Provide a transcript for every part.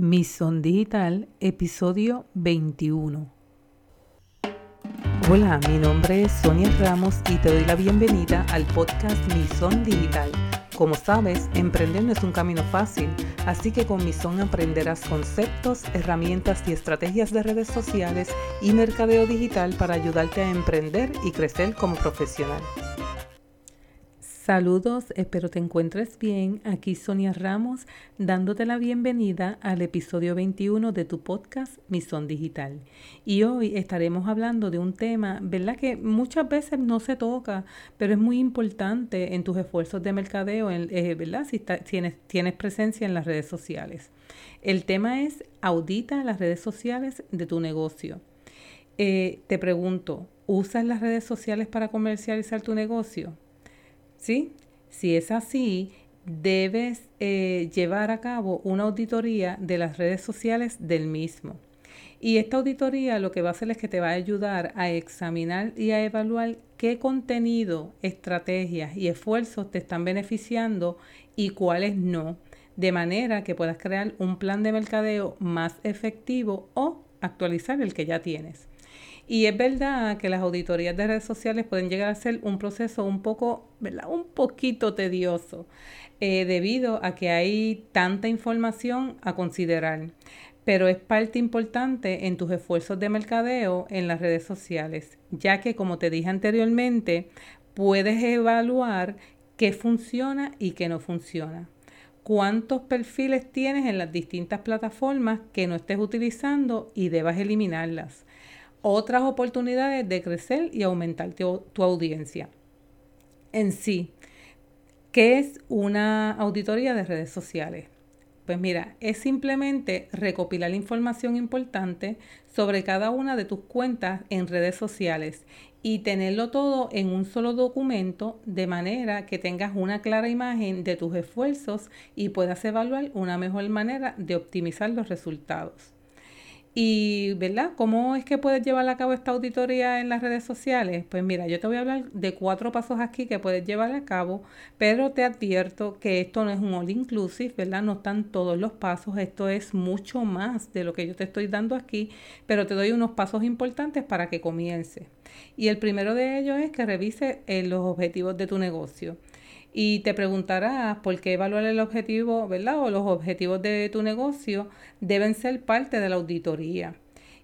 Mison Digital, episodio 21. Hola, mi nombre es Sonia Ramos y te doy la bienvenida al podcast Mison Digital. Como sabes, emprender no es un camino fácil, así que con Mison aprenderás conceptos, herramientas y estrategias de redes sociales y mercadeo digital para ayudarte a emprender y crecer como profesional. Saludos, espero te encuentres bien. Aquí Sonia Ramos dándote la bienvenida al episodio 21 de tu podcast Misión Digital. Y hoy estaremos hablando de un tema, ¿verdad? Que muchas veces no se toca, pero es muy importante en tus esfuerzos de mercadeo, eh, ¿verdad? Si tienes, tienes presencia en las redes sociales. El tema es audita las redes sociales de tu negocio. Eh, te pregunto, ¿usas las redes sociales para comercializar tu negocio? ¿Sí? Si es así, debes eh, llevar a cabo una auditoría de las redes sociales del mismo. Y esta auditoría lo que va a hacer es que te va a ayudar a examinar y a evaluar qué contenido, estrategias y esfuerzos te están beneficiando y cuáles no, de manera que puedas crear un plan de mercadeo más efectivo o actualizar el que ya tienes. Y es verdad que las auditorías de redes sociales pueden llegar a ser un proceso un poco, ¿verdad? Un poquito tedioso, eh, debido a que hay tanta información a considerar. Pero es parte importante en tus esfuerzos de mercadeo en las redes sociales, ya que, como te dije anteriormente, puedes evaluar qué funciona y qué no funciona cuántos perfiles tienes en las distintas plataformas que no estés utilizando y debas eliminarlas otras oportunidades de crecer y aumentar tu, audiencia. En sí, ¿qué es una auditoría de redes sociales? Pues mira, es simplemente recopilar información importante sobre cada una de tus cuentas en redes sociales y tenerlo todo en un solo documento de manera que tengas una clara imagen de tus esfuerzos y puedas evaluar una mejor manera de optimizar los resultados. Y, ¿verdad? ¿Cómo es que puedes llevar a cabo esta auditoría en las redes sociales? Pues mira, yo te voy a hablar de cuatro pasos aquí que puedes llevar a cabo, pero te advierto que esto no es un all inclusive, ¿verdad? No están todos los pasos, esto es mucho más de lo que yo te estoy dando aquí, pero te doy unos pasos importantes para que comience. Y el primero de ellos es que revise eh, los objetivos de tu negocio. Y te preguntarás por qué evaluar el objetivo, ¿verdad? O los objetivos de tu negocio deben ser parte de la auditoría.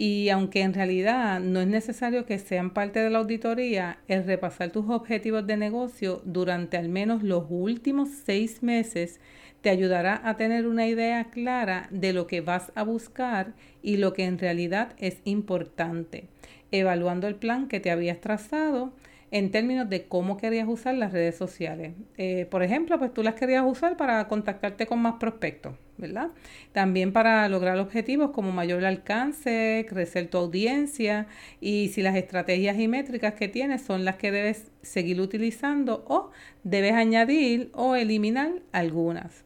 Y aunque en realidad no es necesario que sean parte de la auditoría, el repasar tus objetivos de negocio durante al menos los últimos seis meses te ayudará a tener una idea clara de lo que vas a buscar y lo que en realidad es importante, evaluando el plan que te habías trazado en términos de cómo querías usar las redes sociales. Eh, por ejemplo, pues tú las querías usar para contactarte con más prospectos, ¿verdad? También para lograr objetivos como mayor alcance, crecer tu audiencia y si las estrategias y métricas que tienes son las que debes seguir utilizando o debes añadir o eliminar algunas.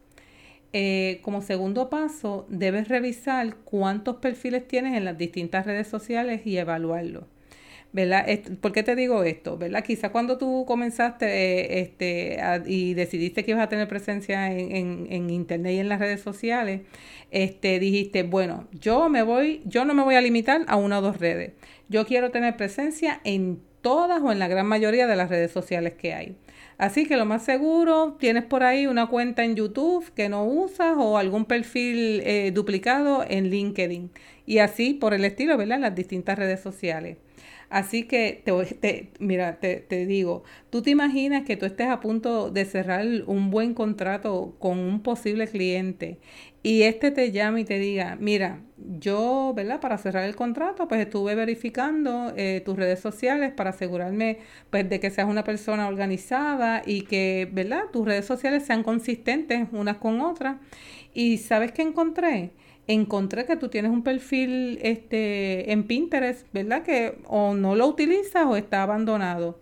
Eh, como segundo paso, debes revisar cuántos perfiles tienes en las distintas redes sociales y evaluarlos. ¿Verdad? ¿Por qué te digo esto? ¿verdad? Quizá cuando tú comenzaste eh, este, y decidiste que ibas a tener presencia en, en, internet y en las redes sociales, este, dijiste, bueno, yo me voy, yo no me voy a limitar a una o dos redes. Yo quiero tener presencia en todas o en la gran mayoría de las redes sociales que hay. Así que lo más seguro, tienes por ahí una cuenta en YouTube que no usas o algún perfil eh, duplicado en LinkedIn. Y así por el estilo, ¿verdad? En las distintas redes sociales. Así que, te, mira, te, te, digo, tú te imaginas que tú estés a punto de cerrar un buen contrato con un posible cliente y este te llama y te diga, mira, yo, ¿verdad? Para cerrar el contrato, pues estuve verificando eh, tus redes sociales para asegurarme, pues, de que seas una persona organizada y que, ¿verdad? Tus redes sociales sean consistentes unas con otras. Y ¿sabes qué encontré? Encontré que tú tienes un perfil este, en Pinterest, ¿verdad? Que o no lo utilizas o está abandonado.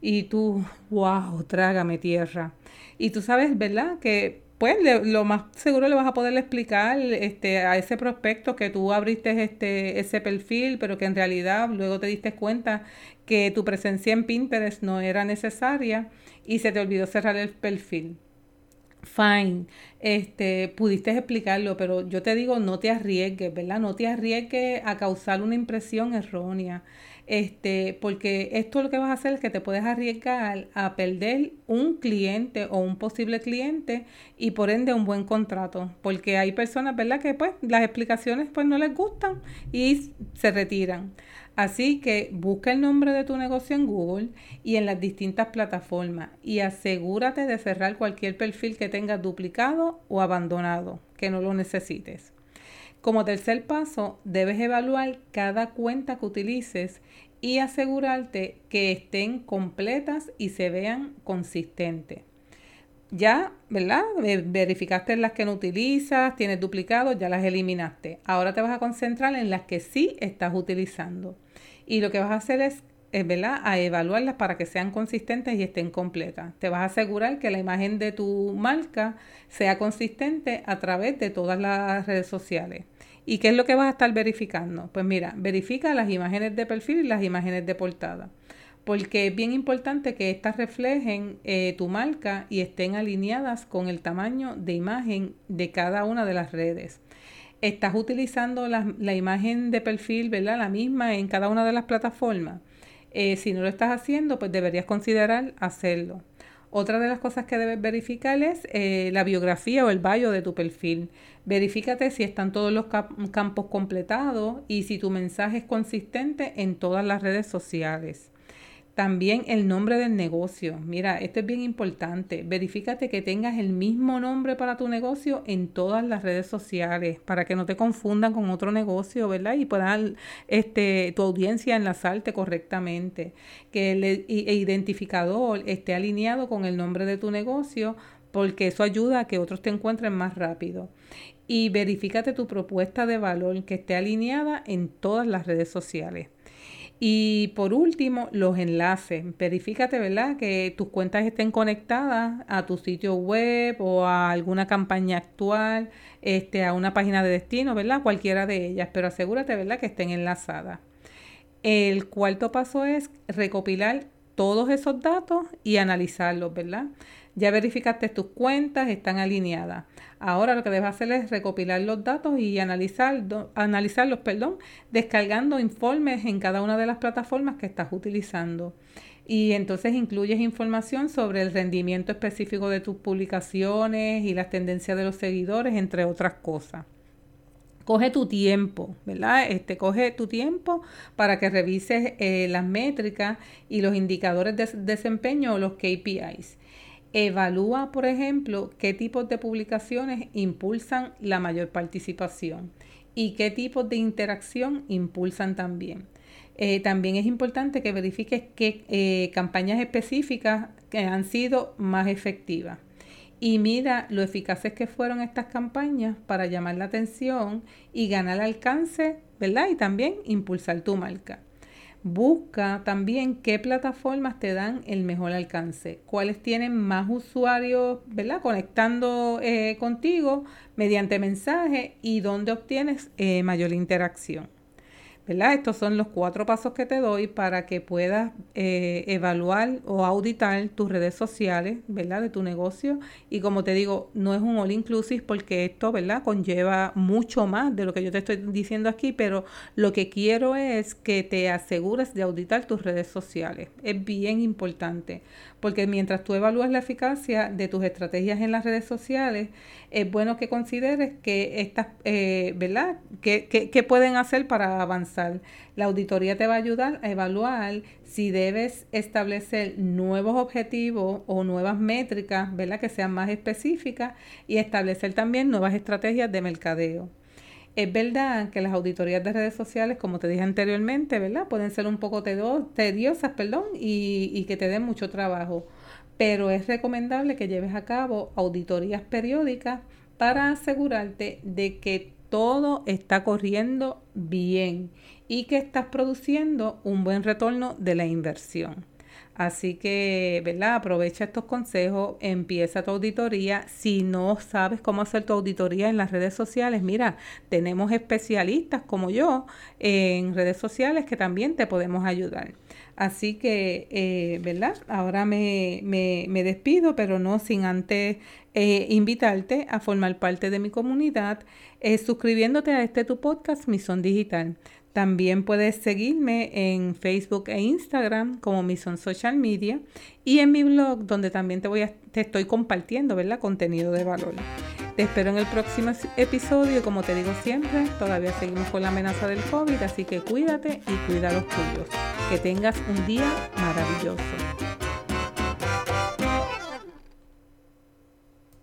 Y tú, wow, trágame tierra. Y tú sabes, ¿verdad? Que pues lo más seguro le vas a poder explicar este, a ese prospecto que tú abriste este, ese perfil, pero que en realidad luego te diste cuenta que tu presencia en Pinterest no era necesaria y se te olvidó cerrar el perfil. Fine, este, pudiste explicarlo, pero yo te digo, no te arriesgues, ¿verdad? No te arriesgues a causar una impresión errónea. Este, porque esto lo que vas a hacer es que te puedes arriesgar a perder un cliente o un posible cliente y por ende un buen contrato, porque hay personas, ¿verdad? Que pues las explicaciones pues no les gustan y se retiran. Así que busca el nombre de tu negocio en Google y en las distintas plataformas y asegúrate de cerrar cualquier perfil que tengas duplicado o abandonado, que no lo necesites. Como tercer paso, debes evaluar cada cuenta que utilices y asegurarte que estén completas y se vean consistentes. Ya, ¿verdad? Verificaste las que no utilizas, tienes duplicados, ya las eliminaste. Ahora te vas a concentrar en las que sí estás utilizando. Y lo que vas a hacer es, ¿verdad? A evaluarlas para que sean consistentes y estén completas. Te vas a asegurar que la imagen de tu marca sea consistente a través de todas las redes sociales. ¿Y qué es lo que vas a estar verificando? Pues mira, verifica las imágenes de perfil y las imágenes de portada porque es bien importante que éstas reflejen eh, tu marca y estén alineadas con el tamaño de imagen de cada una de las redes. ¿Estás utilizando la, imagen de perfil, ¿verdad? La misma en cada una de las plataformas. Eh, si no lo estás haciendo, pues deberías considerar hacerlo. Otra de las cosas que debes verificar es eh, la biografía o el bio de tu perfil. Verifícate si están todos los campos completados y si tu mensaje es consistente en todas las redes sociales. También el nombre del negocio. Mira, esto es bien importante. Verifícate que tengas el mismo nombre para tu negocio en todas las redes sociales para que no te confundan con otro negocio, ¿verdad? Y puedan este, tu audiencia enlazarte correctamente. Que el identificador esté alineado con el nombre de tu negocio porque eso ayuda a que otros te encuentren más rápido. Y verifícate tu propuesta de valor que esté alineada en todas las redes sociales. Y por último, los enlaces. Verifícate, ¿verdad? Que tus cuentas estén conectadas a tu sitio web o a alguna campaña actual, este, a una página de destino, ¿verdad? Cualquiera de ellas, pero asegúrate, ¿verdad? Que estén enlazadas. El cuarto paso es recopilar todos esos datos y analizarlos, ¿verdad? Ya verificaste tus cuentas, están alineadas. Ahora lo que debes hacer es recopilar los datos y analizar, analizarlos, perdón, descargando informes en cada una de las plataformas que estás utilizando. Y entonces incluyes información sobre el rendimiento específico de tus publicaciones y las tendencias de los seguidores, entre otras cosas. Coge tu tiempo, ¿verdad? Este, coge tu tiempo para que revises eh, las métricas y los indicadores de desempeño o los KPIs. Evalúa, por ejemplo, qué tipos de publicaciones impulsan la mayor participación y qué tipos de interacción impulsan también. Eh, también es importante que verifiques qué eh, campañas específicas han sido más efectivas. Y mira lo eficaces que fueron estas campañas para llamar la atención y ganar alcance, ¿verdad? Y también impulsar tu marca. Busca también qué plataformas te dan el mejor alcance, cuáles tienen más usuarios, ¿verdad? Conectando eh, contigo mediante mensaje y dónde obtienes eh, mayor interacción. ¿Verdad? Estos son los cuatro pasos que te doy para que puedas eh, evaluar o auditar tus redes sociales, ¿verdad? De tu negocio. Y como te digo, no es un all inclusive porque esto, ¿verdad? Conlleva mucho más de lo que yo te estoy diciendo aquí, pero lo que quiero es que te asegures de auditar tus redes sociales. Es bien importante porque mientras tú evalúas la eficacia de tus estrategias en las redes sociales, es bueno que consideres que estas, eh, ¿verdad? ¿Qué, pueden hacer para avanzar? La auditoría te va a ayudar a evaluar si debes establecer nuevos objetivos o nuevas métricas, ¿verdad? Que sean más específicas y establecer también nuevas estrategias de mercadeo. Es verdad que las auditorías de redes sociales, como te dije anteriormente, ¿verdad? Pueden ser un poco tediosas, perdón, y, y que te den mucho trabajo. Pero es recomendable que lleves a cabo auditorías periódicas para asegurarte de que todo está corriendo bien y que estás produciendo un buen retorno de la inversión. Así que, ¿verdad? Aprovecha estos consejos, empieza tu auditoría. Si no sabes cómo hacer tu auditoría en las redes sociales, mira, tenemos especialistas como yo en redes sociales que también te podemos ayudar. Así que, eh, ¿verdad? Ahora me, me, despido, pero no sin antes eh, invitarte a formar parte de mi comunidad, eh, suscribiéndote a este tu podcast, Misión Digital. También puedes seguirme en Facebook e Instagram como Mison Social Media y en mi blog donde también te voy te estoy compartiendo, ¿verdad? Contenido de valor. Te espero en el próximo episodio como te digo siempre, todavía seguimos con la amenaza del COVID, así que cuídate y cuida a los tuyos. Que tengas un día maravilloso.